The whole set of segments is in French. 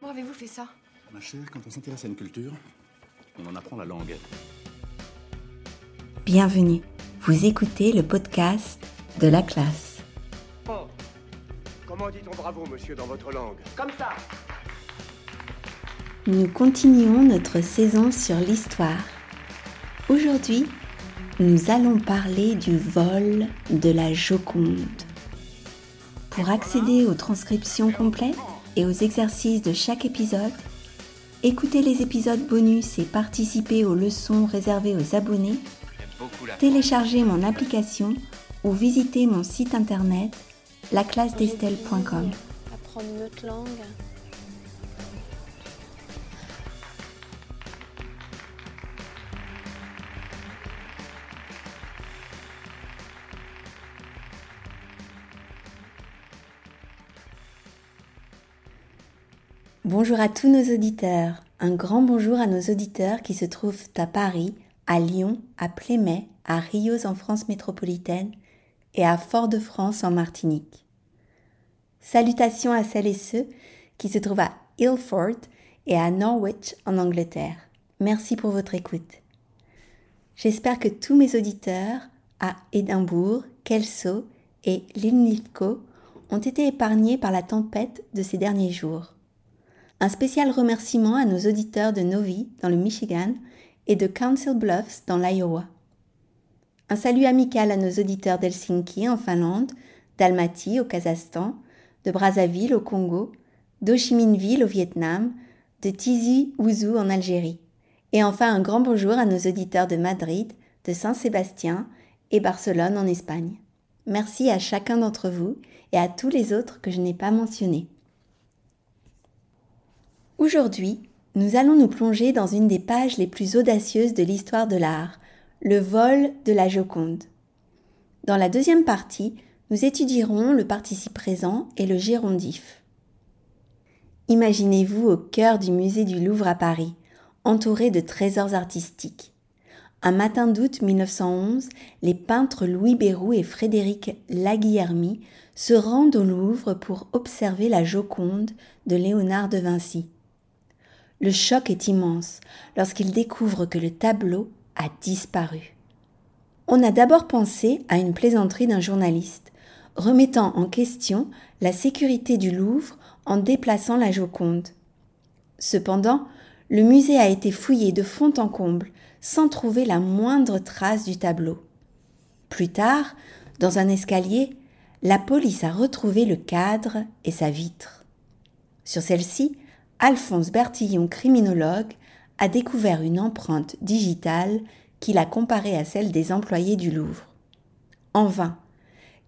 Comment avez-vous fait ça? Ma chère, quand on s'intéresse à une culture, on en apprend la langue. Bienvenue. Vous écoutez le podcast de la classe. Oh. Comment dit-on bravo, monsieur, dans votre langue? Comme ça Nous continuons notre saison sur l'histoire. Aujourd'hui, nous allons parler du vol de la Joconde. Pour accéder aux transcriptions complètes et aux exercices de chaque épisode, écoutez les épisodes bonus et participez aux leçons réservées aux abonnés, téléchargez mon application ou visitez mon site internet laclassedestelle.com. Apprendre une autre langue. Bonjour à tous nos auditeurs. Un grand bonjour à nos auditeurs qui se trouvent à Paris, à Lyon, à Plémet, à Rios en France métropolitaine et à Fort-de-France en Martinique. Salutations à celles et ceux qui se trouvent à Ilford et à Norwich en Angleterre. Merci pour votre écoute. J'espère que tous mes auditeurs à Édimbourg, Kelso et Linlithgow ont été épargnés par la tempête de ces derniers jours. Un spécial remerciement à nos auditeurs de Novi dans le Michigan et de Council Bluffs dans l'Iowa. Un salut amical à nos auditeurs d'Helsinki en Finlande, d'Almaty au Kazakhstan, de Brazzaville au Congo, d'Ho Chi Minh Ville au Vietnam, de Tizi Ouzou en Algérie. Et enfin un grand bonjour à nos auditeurs de Madrid, de Saint-Sébastien et Barcelone en Espagne. Merci à chacun d'entre vous et à tous les autres que je n'ai pas mentionnés. Aujourd'hui, nous allons nous plonger dans une des pages les plus audacieuses de l'histoire de l'art, le vol de la Joconde. Dans la deuxième partie, nous étudierons le participe présent et le gérondif. Imaginez-vous au cœur du musée du Louvre à Paris, entouré de trésors artistiques. Un matin d'août 1911, les peintres Louis Béroux et Frédéric Laguillermy se rendent au Louvre pour observer la Joconde de Léonard de Vinci. Le choc est immense lorsqu'ils découvrent que le tableau a disparu. On a d'abord pensé à une plaisanterie d'un journaliste, remettant en question la sécurité du Louvre en déplaçant la Joconde. Cependant, le musée a été fouillé de fond en comble sans trouver la moindre trace du tableau. Plus tard, dans un escalier, la police a retrouvé le cadre et sa vitre. Sur celle-ci, Alphonse Bertillon, criminologue, a découvert une empreinte digitale qu'il a comparée à celle des employés du Louvre. En vain,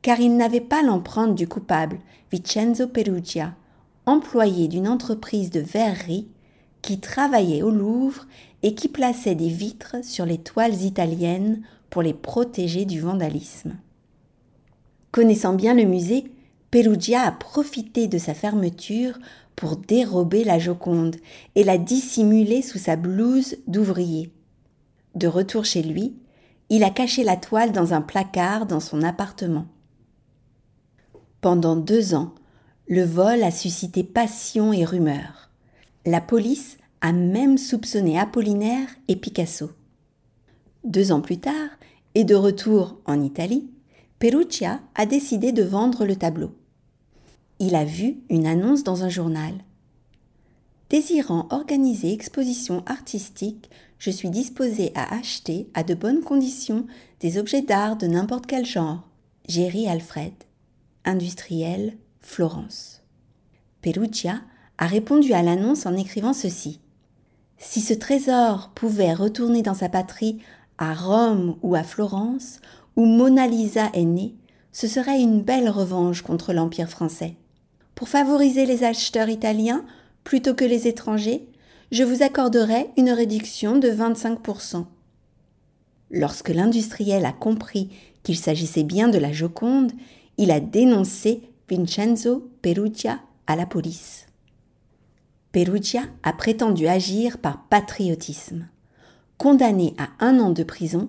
car il n'avait pas l'empreinte du coupable, Vincenzo Perugia, employé d'une entreprise de verrerie qui travaillait au Louvre et qui plaçait des vitres sur les toiles italiennes pour les protéger du vandalisme. Connaissant bien le musée, Perugia a profité de sa fermeture pour dérober la Joconde et la dissimuler sous sa blouse d'ouvrier. De retour chez lui, il a caché la toile dans un placard dans son appartement. Pendant deux ans, le vol a suscité passion et rumeurs. La police a même soupçonné Apollinaire et Picasso. Deux ans plus tard, et de retour en Italie, Perugia a décidé de vendre le tableau il a vu une annonce dans un journal. Désirant organiser exposition artistique, je suis disposé à acheter à de bonnes conditions des objets d'art de n'importe quel genre. Géry Alfred, industriel, Florence. Perugia a répondu à l'annonce en écrivant ceci. Si ce trésor pouvait retourner dans sa patrie, à Rome ou à Florence, où Mona Lisa est née, ce serait une belle revanche contre l'Empire français. Pour favoriser les acheteurs italiens plutôt que les étrangers, je vous accorderai une réduction de 25%. Lorsque l'industriel a compris qu'il s'agissait bien de la Joconde, il a dénoncé Vincenzo Perugia à la police. Perugia a prétendu agir par patriotisme. Condamné à un an de prison,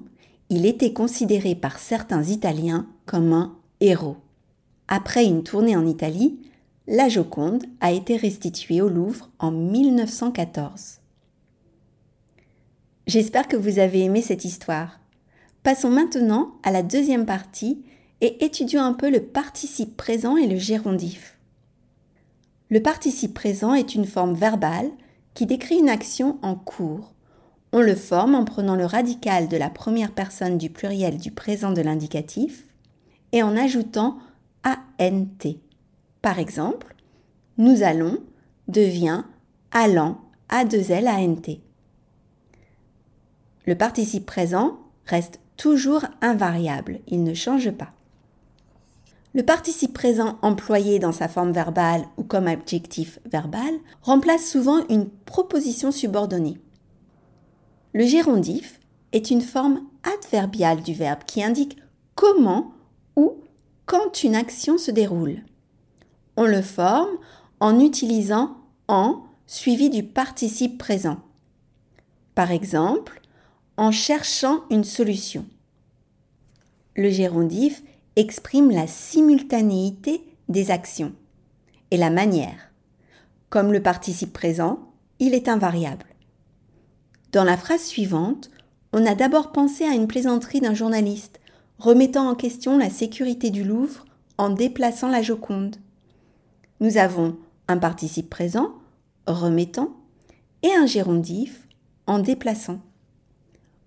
il était considéré par certains Italiens comme un héros. Après une tournée en Italie, la Joconde a été restituée au Louvre en 1914. J'espère que vous avez aimé cette histoire. Passons maintenant à la deuxième partie et étudions un peu le participe présent et le gérondif. Le participe présent est une forme verbale qui décrit une action en cours. On le forme en prenant le radical de la première personne du pluriel du présent de l'indicatif et en ajoutant ANT. Par exemple, nous allons devient allant A2L ANT. Le participe présent reste toujours invariable, il ne change pas. Le participe présent employé dans sa forme verbale ou comme adjectif verbal remplace souvent une proposition subordonnée. Le gérondif est une forme adverbiale du verbe qui indique comment ou quand une action se déroule. On le forme en utilisant en suivi du participe présent. Par exemple, en cherchant une solution. Le gérondif exprime la simultanéité des actions et la manière. Comme le participe présent, il est invariable. Dans la phrase suivante, on a d'abord pensé à une plaisanterie d'un journaliste remettant en question la sécurité du Louvre en déplaçant la Joconde. Nous avons un participe présent, remettant, et un gérondif, en déplaçant.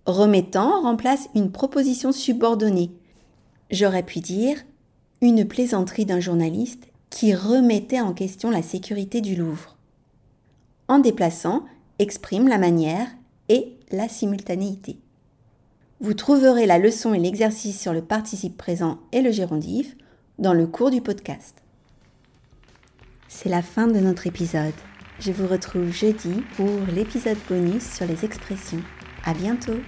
Remettant remplace une proposition subordonnée. J'aurais pu dire une plaisanterie d'un journaliste qui remettait en question la sécurité du Louvre. En déplaçant exprime la manière et la simultanéité. Vous trouverez la leçon et l'exercice sur le participe présent et le gérondif dans le cours du podcast. C'est la fin de notre épisode. Je vous retrouve jeudi pour l'épisode bonus sur les expressions. À bientôt!